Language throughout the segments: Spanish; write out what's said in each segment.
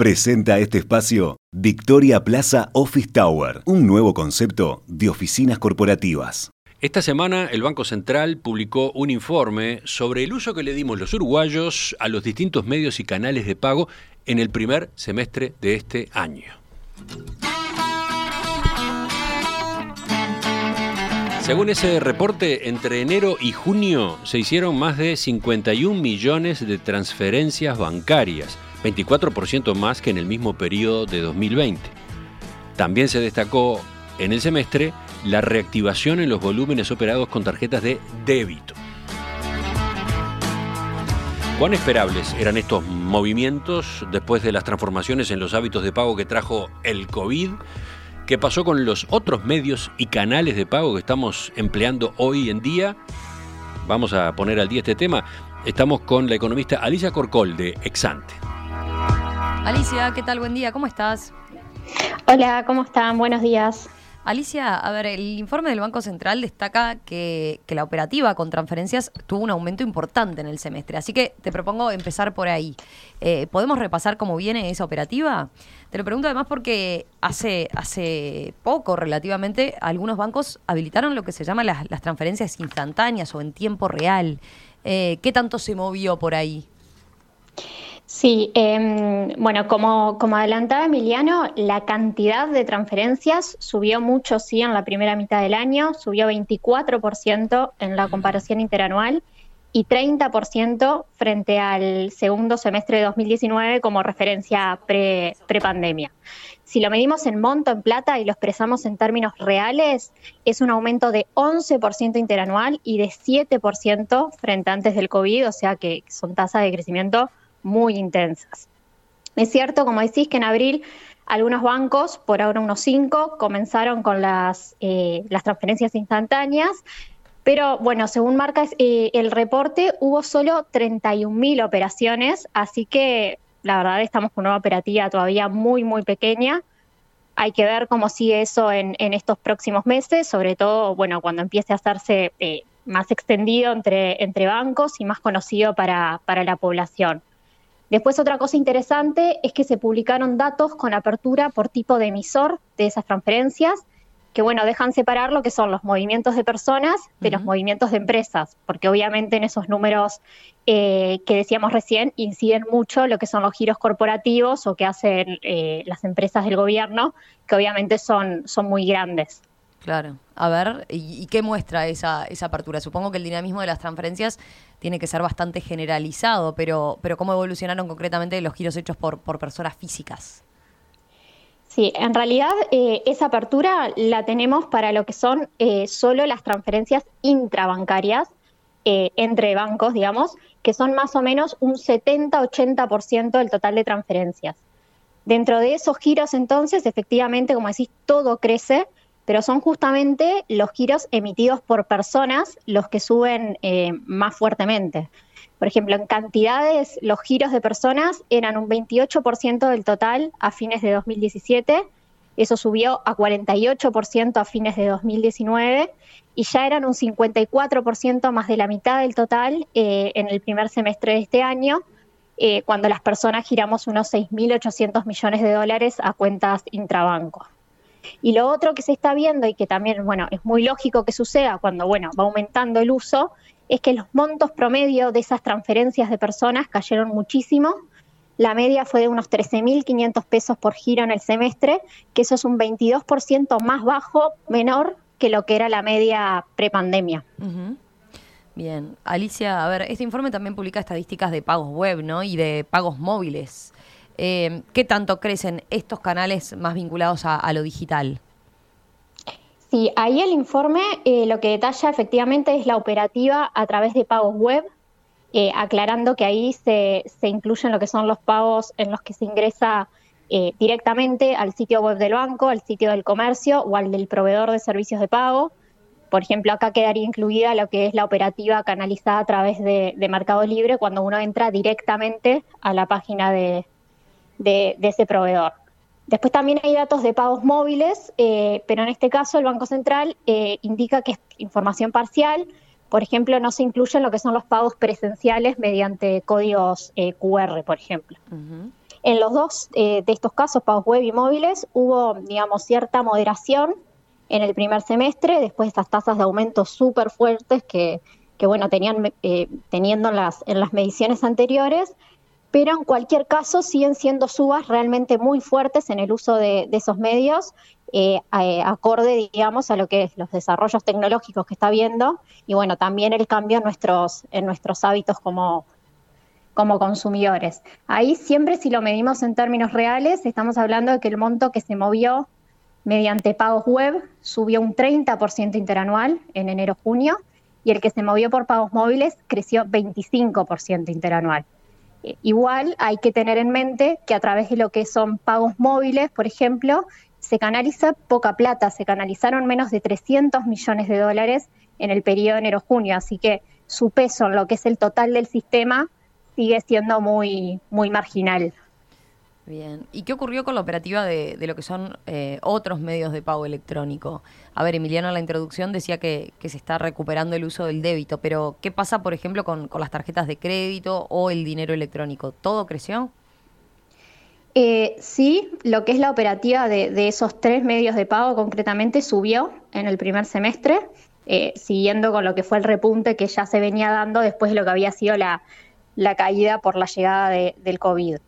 Presenta este espacio Victoria Plaza Office Tower, un nuevo concepto de oficinas corporativas. Esta semana el Banco Central publicó un informe sobre el uso que le dimos los uruguayos a los distintos medios y canales de pago en el primer semestre de este año. Según ese reporte, entre enero y junio se hicieron más de 51 millones de transferencias bancarias 24% más que en el mismo periodo de 2020. También se destacó en el semestre la reactivación en los volúmenes operados con tarjetas de débito. ¿Cuán esperables eran estos movimientos después de las transformaciones en los hábitos de pago que trajo el COVID? ¿Qué pasó con los otros medios y canales de pago que estamos empleando hoy en día? Vamos a poner al día este tema. Estamos con la economista Alicia Corcol de Exante. Alicia, ¿qué tal? Buen día, ¿cómo estás? Hola, ¿cómo están? Buenos días. Alicia, a ver, el informe del Banco Central destaca que, la operativa con transferencias tuvo un aumento importante en el semestre, así que te propongo empezar por ahí. Eh, ¿Podemos repasar cómo viene esa operativa? Te lo pregunto además porque hace, hace poco relativamente algunos bancos habilitaron lo que se llama las, transferencias instantáneas o en tiempo real. Eh, ¿Qué tanto se movió por ahí? Sí, em, bueno, como, como adelantaba Emiliano, la cantidad de transferencias subió mucho, sí, en la primera mitad del año, subió 24% en la comparación interanual y 30% frente al segundo semestre de 2019 como referencia pre, pre-pandemia. Si lo medimos en monto, en plata, y lo expresamos en términos reales, es un aumento de 11% interanual y de 7% frente a antes del COVID, o sea que son tasas de crecimiento muy intensas. Es cierto, como decís, que en abril algunos bancos, por ahora unos cinco, comenzaron con las, eh, las transferencias instantáneas, pero bueno, según marca eh, el reporte, hubo solo 31.000 operaciones, así que la verdad estamos con una operativa todavía muy, muy pequeña. Hay que ver cómo sigue eso en, estos próximos meses, sobre todo, bueno, cuando empiece a hacerse eh, más extendido entre, entre bancos y más conocido para, para la población. Después otra cosa interesante es que se publicaron datos con apertura por tipo de emisor de esas transferencias, que bueno, dejan separar lo que son los movimientos de personas de los movimientos de empresas, porque obviamente en esos números eh, que decíamos recién inciden mucho lo que son los giros corporativos o que hacen eh, las empresas del gobierno, que obviamente son, son muy grandes. Claro. A ver, ¿y, qué muestra esa, esa apertura? Supongo que el dinamismo de las transferencias tiene que ser bastante generalizado, pero, pero ¿cómo evolucionaron concretamente los giros hechos por, por personas físicas? Sí, en realidad eh, esa apertura la tenemos para lo que son eh, solo las transferencias intrabancarias eh, entre bancos, digamos, que son más o menos un 70-80% del total de transferencias. Dentro de esos giros, entonces, efectivamente, como decís, todo crece, pero son justamente los giros emitidos por personas los que suben eh, más fuertemente. Por ejemplo, en cantidades, los giros de personas eran un 28% del total a fines de 2017, eso subió a 48% a fines de 2019 y ya eran un 54% más de la mitad del total eh, en el primer semestre de este año, eh, cuando las personas giramos unos 6.800 millones de dólares a cuentas intrabanco. Y lo otro que se está viendo y que también, bueno, es muy lógico que suceda cuando, bueno, va aumentando el uso, es que los montos promedio de esas transferencias de personas cayeron muchísimo. La media fue de unos 13.500 pesos por giro en el semestre, que eso es un 22% más bajo, menor que lo que era la media prepandemia. Bien, Alicia, a ver, este informe también publica estadísticas de pagos web, ¿no? Y de pagos móviles. Eh, ¿Qué tanto crecen estos canales más vinculados a, lo digital? Sí, ahí el informe eh, lo que detalla efectivamente es la operativa a través de pagos web, eh, aclarando que ahí se, incluyen lo que son los pagos en los que se ingresa directamente al sitio web del banco, al sitio del comercio o al del proveedor de servicios de pago. Por ejemplo, acá quedaría incluida lo que es la operativa canalizada a través de Mercado Libre cuando uno entra directamente a la página de, de, ese proveedor. Después también hay datos de pagos móviles, eh, pero en este caso el Banco Central eh, indica que es información parcial. Por ejemplo, no se incluyen lo que son los pagos presenciales mediante códigos eh, QR, por ejemplo. En los dos de estos casos, pagos web y móviles, hubo, digamos, cierta moderación en el primer semestre, después de estas tasas de aumento súper fuertes que, que, bueno, tenían teniendo las, en las mediciones anteriores, pero en cualquier caso siguen siendo subas realmente muy fuertes en el uso de, esos medios, eh, acorde, digamos, a lo que es los desarrollos tecnológicos que está habiendo y, bueno, también el cambio en nuestros, en nuestros hábitos como, como consumidores. Ahí siempre si lo medimos en términos reales, estamos hablando de que el monto que se movió mediante pagos web subió un 30% interanual en enero-junio y el que se movió por pagos móviles creció 25% interanual. Eh, igual hay que tener en mente que a través de lo que son pagos móviles, por ejemplo, se canaliza poca plata, se canalizaron menos de 300 millones de dólares en el periodo enero-junio, así que su peso en lo que es el total del sistema sigue siendo muy, muy marginal. Bien. ¿Y qué ocurrió con la operativa de, lo que son eh, otros medios de pago electrónico? A ver, Emiliano en la introducción decía que, se está recuperando el uso del débito, pero ¿qué pasa, por ejemplo, con, las tarjetas de crédito o el dinero electrónico? ¿Todo creció? Eh, sí, lo que es la operativa de, esos tres medios de pago concretamente subió en el primer semestre, eh, siguiendo con lo que fue el repunte que ya se venía dando después de lo que había sido la, caída por la llegada del COVID.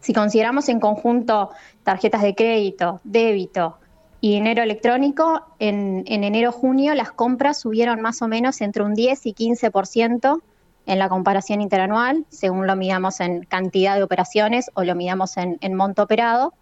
Si consideramos en conjunto tarjetas de crédito, débito y dinero electrónico, en, enero-junio las compras subieron más o menos entre un 10 y 15% en la comparación interanual, según lo midamos en cantidad de operaciones o lo midamos en, monto operado.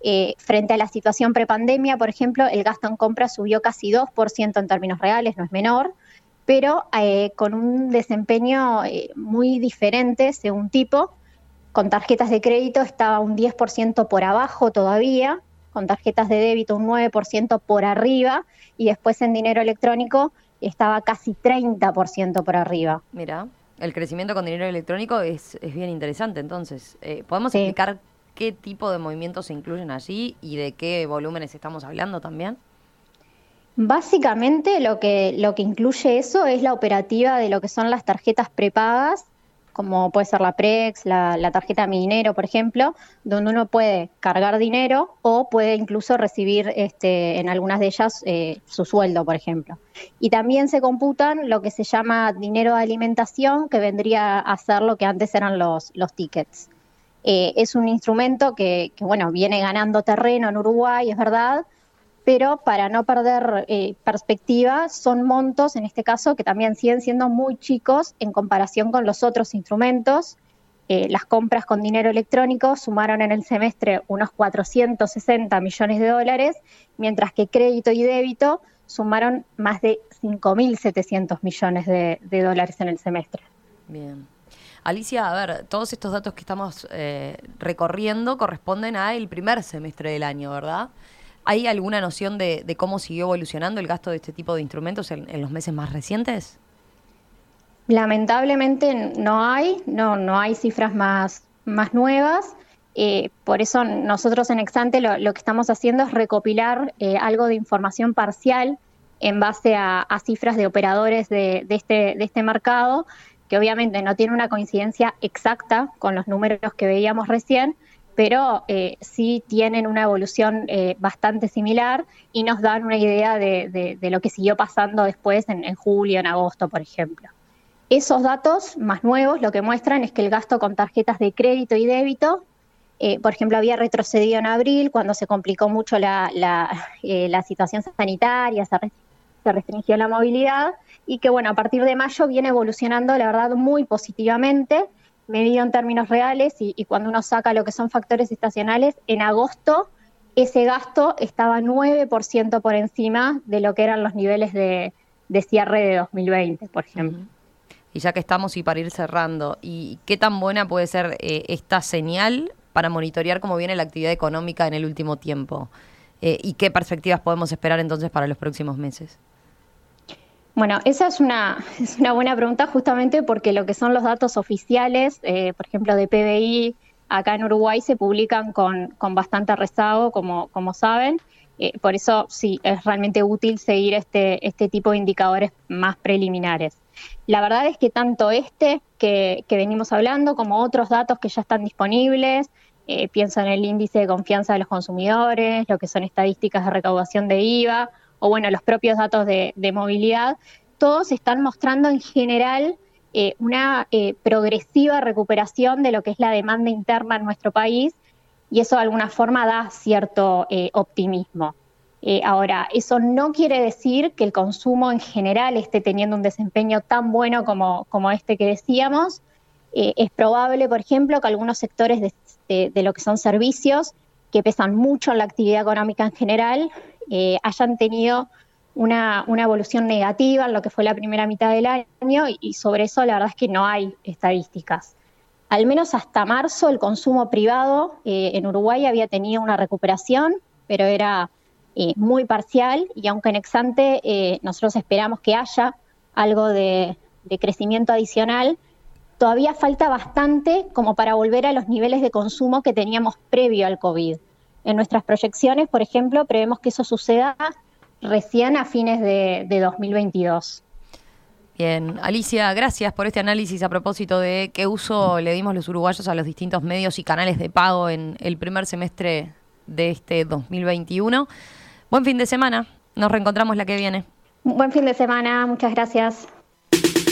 Eh, frente a la situación prepandemia, por ejemplo, el gasto en compras subió casi 2% en términos reales, no es menor, pero eh, con un desempeño eh, muy diferente según tipo con tarjetas de crédito estaba un 10% por abajo todavía, con tarjetas de débito un 9% por arriba y después en dinero electrónico estaba casi 30% por arriba. Mira, el crecimiento con dinero electrónico es, bien interesante entonces. Eh, ¿Podemos explicar qué tipo de movimientos se incluyen allí y de qué volúmenes estamos hablando también? Básicamente lo que, lo que incluye eso es la operativa de lo que son las tarjetas prepagas como puede ser la Prex, la, tarjeta Minero, por ejemplo, donde uno puede cargar dinero o puede incluso recibir este, en algunas de ellas eh, su sueldo, por ejemplo. Y también se computan lo que se llama dinero de alimentación, que vendría a ser lo que antes eran los, los tickets. Eh, es un instrumento que, que, bueno, viene ganando terreno en Uruguay, es verdad, pero para no perder eh, perspectiva, son montos, en este caso, que también siguen siendo muy chicos en comparación con los otros instrumentos. Eh, las compras con dinero electrónico sumaron en el semestre unos 460 millones de dólares, mientras que crédito y débito sumaron más de 5.700 millones de, dólares en el semestre. Bien. Alicia, a ver, todos estos datos que estamos eh, recorriendo corresponden al primer semestre del año, ¿verdad? ¿Hay alguna noción de, cómo siguió evolucionando el gasto de este tipo de instrumentos en, los meses más recientes? Lamentablemente no hay, no, no hay cifras más, más nuevas. Eh, por eso nosotros en Exante lo, que estamos haciendo es recopilar eh, algo de información parcial en base a, cifras de operadores de, este, de este mercado, que obviamente no tiene una coincidencia exacta con los números que veíamos recién, pero eh, sí tienen una evolución eh, bastante similar y nos dan una idea de, lo que siguió pasando después en, julio, en agosto, por ejemplo. Esos datos más nuevos lo que muestran es que el gasto con tarjetas de crédito y débito, eh, por ejemplo, había retrocedido en abril cuando se complicó mucho la, situación sanitaria, se, se restringió la movilidad y que, bueno, a partir de mayo viene evolucionando, la verdad, muy positivamente medido en términos reales y, cuando uno saca lo que son factores estacionales, en agosto ese gasto estaba 9% por encima de lo que eran los niveles de, cierre de 2020, por ejemplo. Y ya que estamos y para ir cerrando, ¿y qué tan buena puede ser eh, esta señal para monitorear cómo viene la actividad económica en el último tiempo? Eh, ¿Y qué perspectivas podemos esperar entonces para los próximos meses? Bueno, esa es una, es una buena pregunta justamente porque lo que son los datos oficiales, eh, por ejemplo, de PBI acá en Uruguay se publican con, con bastante rezago, como, como saben. Eh, por eso sí, es realmente útil seguir este, este tipo de indicadores más preliminares. La verdad es que tanto este que, que venimos hablando como otros datos que ya están disponibles, eh, pienso en el índice de confianza de los consumidores, lo que son estadísticas de recaudación de IVA o bueno, los propios datos de, movilidad, todos están mostrando en general eh, una eh, progresiva recuperación de lo que es la demanda interna en nuestro país y eso de alguna forma da cierto optimismo. ahora, eso no quiere decir que el consumo en general esté teniendo un desempeño tan bueno como, como este que decíamos. es probable, por ejemplo, que algunos sectores de, de, lo que son servicios, que pesan mucho en la actividad económica en general, eh, hayan tenido una, evolución negativa en lo que fue la primera mitad del año y, sobre eso la verdad es que no hay estadísticas. Al menos hasta marzo el consumo privado eh, en Uruguay había tenido una recuperación, pero era eh, muy parcial y aunque en Exante nosotros esperamos que haya algo de crecimiento adicional, todavía falta bastante como para volver a los niveles de consumo que teníamos previo al COVID. En nuestras proyecciones, por ejemplo, prevemos que eso suceda recién a fines de, 2022. Bien, Alicia, gracias por este análisis a propósito de qué uso le dimos los uruguayos a los distintos medios y canales de pago en el primer semestre de este 2021. Buen fin de semana, nos reencontramos la que viene. Buen fin de semana, muchas gracias.